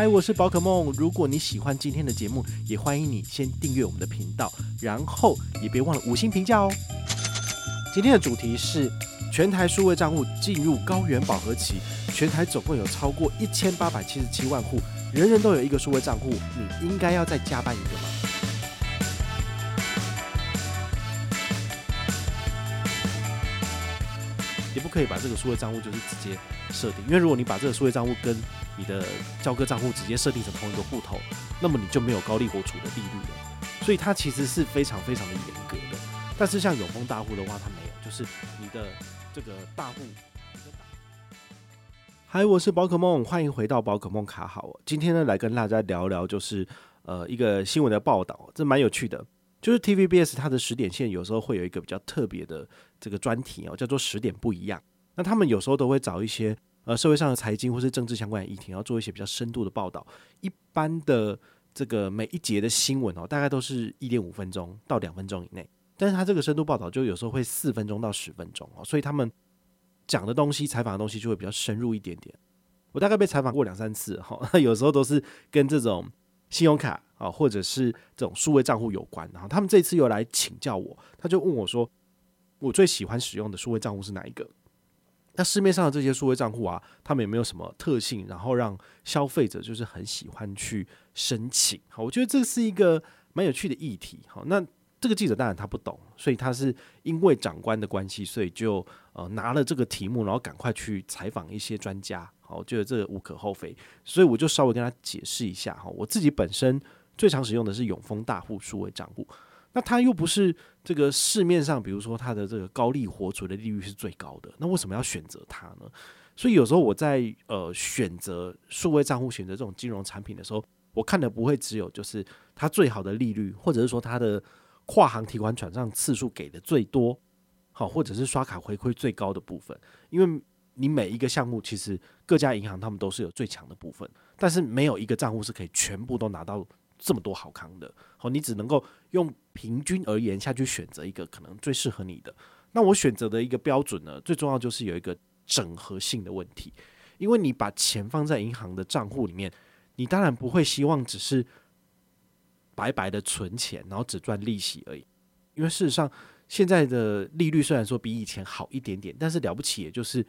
嗨，我是宝可梦。如果你喜欢今天的节目，也欢迎你先订阅我们的频道，然后也别忘了五星评价哦。今天的主题是全台数位账户进入高原饱和期，全台总共有超过一千八百七十七万户，人人都有一个数位账户，你应该要再加办一个吗？也不可以把这个数位账户就是直接设定，因为如果你把这个数位账户跟你的交割账户直接设定成同一个户头，那么你就没有高利活储的利率了。所以它其实是非常非常的严格的。但是像永丰大户的话，它没有，就是你的这个大户。嗨，我是宝可梦，欢迎回到宝可梦卡好。今天呢，来跟大家聊聊，就是呃一个新闻的报道，这蛮有趣的。就是 TVBS 它的十点线有时候会有一个比较特别的这个专题哦，叫做十点不一样。那他们有时候都会找一些呃社会上的财经或是政治相关的议题，要做一些比较深度的报道。一般的这个每一节的新闻哦，大概都是一点五分钟到两分钟以内，但是他这个深度报道就有时候会四分钟到十分钟哦，所以他们讲的东西、采访的东西就会比较深入一点点。我大概被采访过两三次哈，有时候都是跟这种信用卡。啊，或者是这种数位账户有关，然后他们这次又来请教我，他就问我说：“我最喜欢使用的数位账户是哪一个？那市面上的这些数位账户啊，他们有没有什么特性，然后让消费者就是很喜欢去申请？”好，我觉得这是一个蛮有趣的议题。好，那这个记者当然他不懂，所以他是因为长官的关系，所以就呃拿了这个题目，然后赶快去采访一些专家。好，我觉得这无可厚非，所以我就稍微跟他解释一下。哈，我自己本身。最常使用的是永丰大户数位账户，那它又不是这个市面上，比如说它的这个高利活储的利率是最高的，那为什么要选择它呢？所以有时候我在呃选择数位账户、选择这种金融产品的时候，我看的不会只有就是它最好的利率，或者是说它的跨行提款转账次数给的最多，好，或者是刷卡回馈最高的部分，因为你每一个项目其实各家银行他们都是有最强的部分，但是没有一个账户是可以全部都拿到。这么多好康的，好，你只能够用平均而言下去选择一个可能最适合你的。那我选择的一个标准呢，最重要就是有一个整合性的问题，因为你把钱放在银行的账户里面，你当然不会希望只是白白的存钱，然后只赚利息而已。因为事实上，现在的利率虽然说比以前好一点点，但是了不起也就是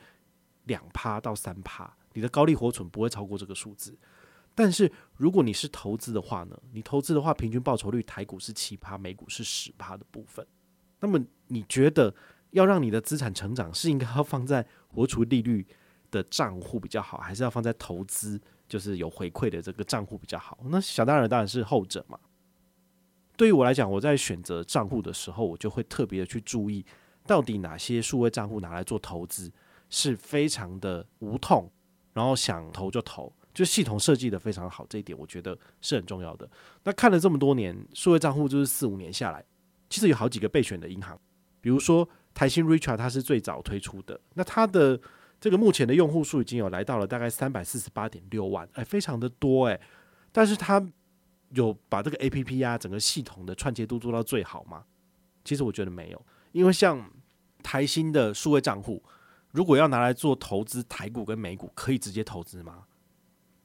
两趴到三趴，你的高利活存不会超过这个数字。但是如果你是投资的话呢？你投资的话，平均报酬率台股是七趴，美股是十趴的部分。那么你觉得要让你的资产成长，是应该要放在活储利率的账户比较好，还是要放在投资就是有回馈的这个账户比较好？那想当然当然是后者嘛。对于我来讲，我在选择账户的时候，我就会特别的去注意，到底哪些数位账户拿来做投资是非常的无痛，然后想投就投。就系统设计的非常好，这一点我觉得是很重要的。那看了这么多年数位账户，就是四五年下来，其实有好几个备选的银行，比如说台新 Richard，它是最早推出的。那它的这个目前的用户数已经有来到了大概三百四十八点六万，哎，非常的多哎。但是它有把这个 APP 啊，整个系统的串接度做到最好吗？其实我觉得没有，因为像台新的数位账户，如果要拿来做投资台股跟美股，可以直接投资吗？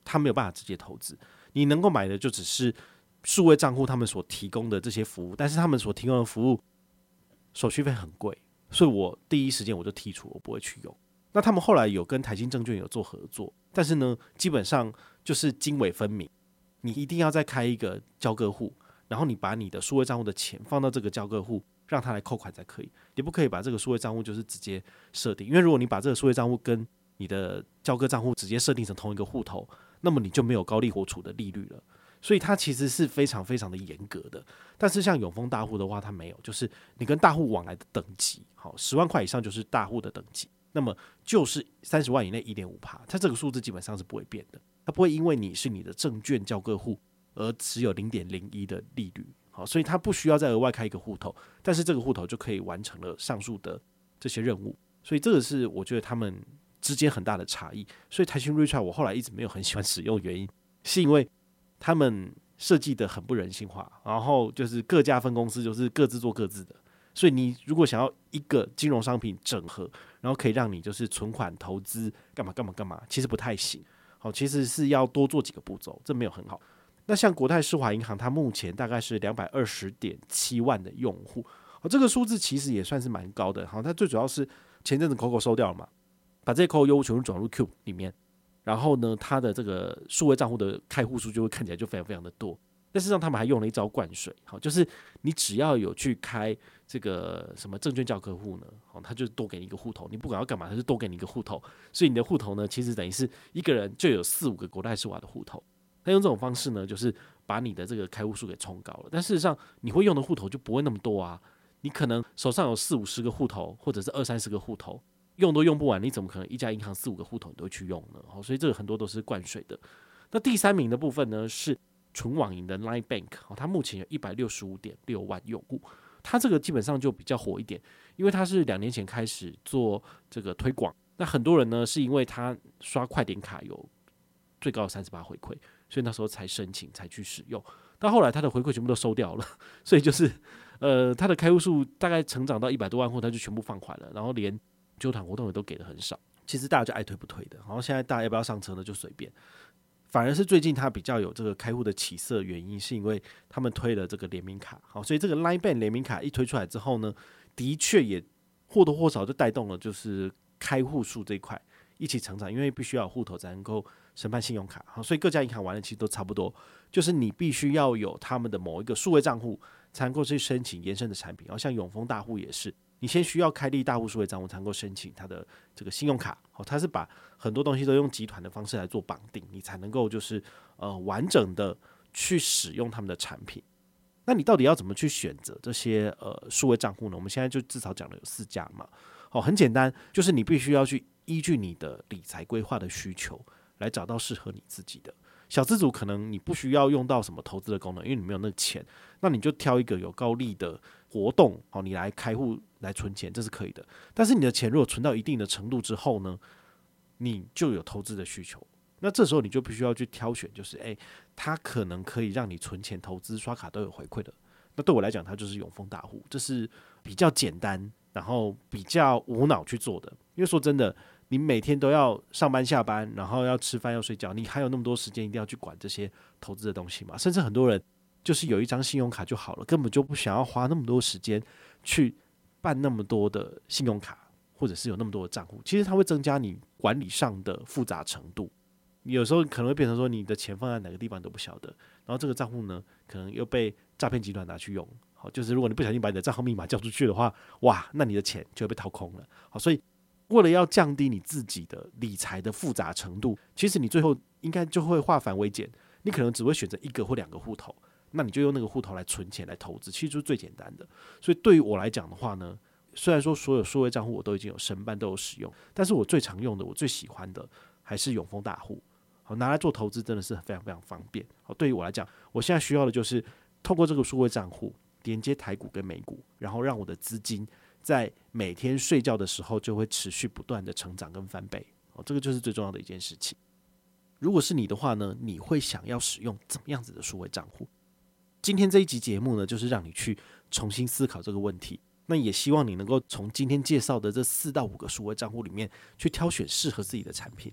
他没有办法直接投资，你能够买的就只是数位账户他们所提供的这些服务，但是他们所提供的服务手续费很贵，所以我第一时间我就剔除，我不会去用。那他们后来有跟台新证券有做合作，但是呢，基本上就是经纬分明，你一定要再开一个交割户，然后你把你的数位账户的钱放到这个交割户，让他来扣款才可以，你不可以把这个数位账户就是直接设定，因为如果你把这个数位账户跟你的交割账户直接设定成同一个户头。那么你就没有高利活储的利率了，所以它其实是非常非常的严格的。但是像永丰大户的话，它没有，就是你跟大户往来的等级，好，十万块以上就是大户的等级，那么就是三十万以内一点五趴，它这个数字基本上是不会变的，它不会因为你是你的证券交割户而只有零点零一的利率，好，所以它不需要再额外开一个户头，但是这个户头就可以完成了上述的这些任务，所以这个是我觉得他们。之间很大的差异，所以台新 Richart 我后来一直没有很喜欢使用，原因是因为他们设计的很不人性化，然后就是各家分公司就是各自做各自的，所以你如果想要一个金融商品整合，然后可以让你就是存款、投资干嘛干嘛干嘛，其实不太行。好，其实是要多做几个步骤，这没有很好。那像国泰世华银行，它目前大概是两百二十点七万的用户，好，这个数字其实也算是蛮高的。好，它最主要是前阵子 COCO 收掉了嘛，把这些 COCO 全部转入 Cube 里面，然后呢，它的这个数位账户的开户数就会看起来就非常非常的多。但事实上，他们还用了一招灌水，好，就是你只要有去开这个什么证券教科户呢，好，他就多给你一个户头，你不管要干嘛，他就多给你一个户头，所以你的户头呢，其实等于是一个人就有四五个国泰世华的户头。他用这种方式呢，就是把你的这个开户数给冲高了。但事实上，你会用的户头就不会那么多啊，你可能手上有四五十个户头，或者是二三十个户头，用都用不完，你怎么可能一家银行四五个户头你都去用呢？好，所以这个很多都是灌水的。那第三名的部分呢是。纯网银的 Line Bank，哦它目前有一百六十五点六万用户，它这个基本上就比较火一点，因为它是两年前开始做这个推广，那很多人呢是因为他刷快点卡有最高的三十八回馈，所以那时候才申请才去使用，到后来他的回馈全部都收掉了，所以就是呃他的开户数大概成长到一百多万户，他就全部放缓了，然后连揪团活动也都给的很少，其实大家就爱推不推的，然后现在大家要不要上车呢？就随便。反而是最近它比较有这个开户的起色原因，是因为他们推了这个联名卡，好，所以这个 Line Bank 联名卡一推出来之后呢，的确也或多或少就带动了就是开户数这一块一起成长，因为必须要有户头才能够申办信用卡，好，所以各家银行玩的其实都差不多，就是你必须要有他们的某一个数位账户才能够去申请延伸的产品，然后像永丰大户也是。你先需要开立大户数位账户才能够申请他的这个信用卡，哦，他是把很多东西都用集团的方式来做绑定，你才能够就是呃完整的去使用他们的产品。那你到底要怎么去选择这些呃数位账户呢？我们现在就至少讲了有四家嘛，哦，很简单，就是你必须要去依据你的理财规划的需求来找到适合你自己的。小资主可能你不需要用到什么投资的功能，因为你没有那个钱，那你就挑一个有高利的活动，哦，你来开户来存钱，这是可以的。但是你的钱如果存到一定的程度之后呢，你就有投资的需求，那这时候你就必须要去挑选，就是诶，它可能可以让你存钱、投资、刷卡都有回馈的。那对我来讲，它就是永丰大户，这是比较简单，然后比较无脑去做的。因为说真的。你每天都要上班下班，然后要吃饭要睡觉，你还有那么多时间一定要去管这些投资的东西吗？甚至很多人就是有一张信用卡就好了，根本就不想要花那么多时间去办那么多的信用卡，或者是有那么多的账户。其实它会增加你管理上的复杂程度。有时候可能会变成说你的钱放在哪个地方都不晓得，然后这个账户呢，可能又被诈骗集团拿去用。好，就是如果你不小心把你的账号密码交出去的话，哇，那你的钱就会被掏空了。好，所以。为了要降低你自己的理财的复杂程度，其实你最后应该就会化繁为简，你可能只会选择一个或两个户头，那你就用那个户头来存钱来投资，其实就是最简单的。所以对于我来讲的话呢，虽然说所有数位账户我都已经有申办都有使用，但是我最常用的，我最喜欢的还是永丰大户，好，拿来做投资真的是非常非常方便。好，对于我来讲，我现在需要的就是透过这个数位账户连接台股跟美股，然后让我的资金。在每天睡觉的时候，就会持续不断的成长跟翻倍哦，这个就是最重要的一件事情。如果是你的话呢，你会想要使用怎么样子的数位账户？今天这一集节目呢，就是让你去重新思考这个问题。那也希望你能够从今天介绍的这四到五个数位账户里面，去挑选适合自己的产品。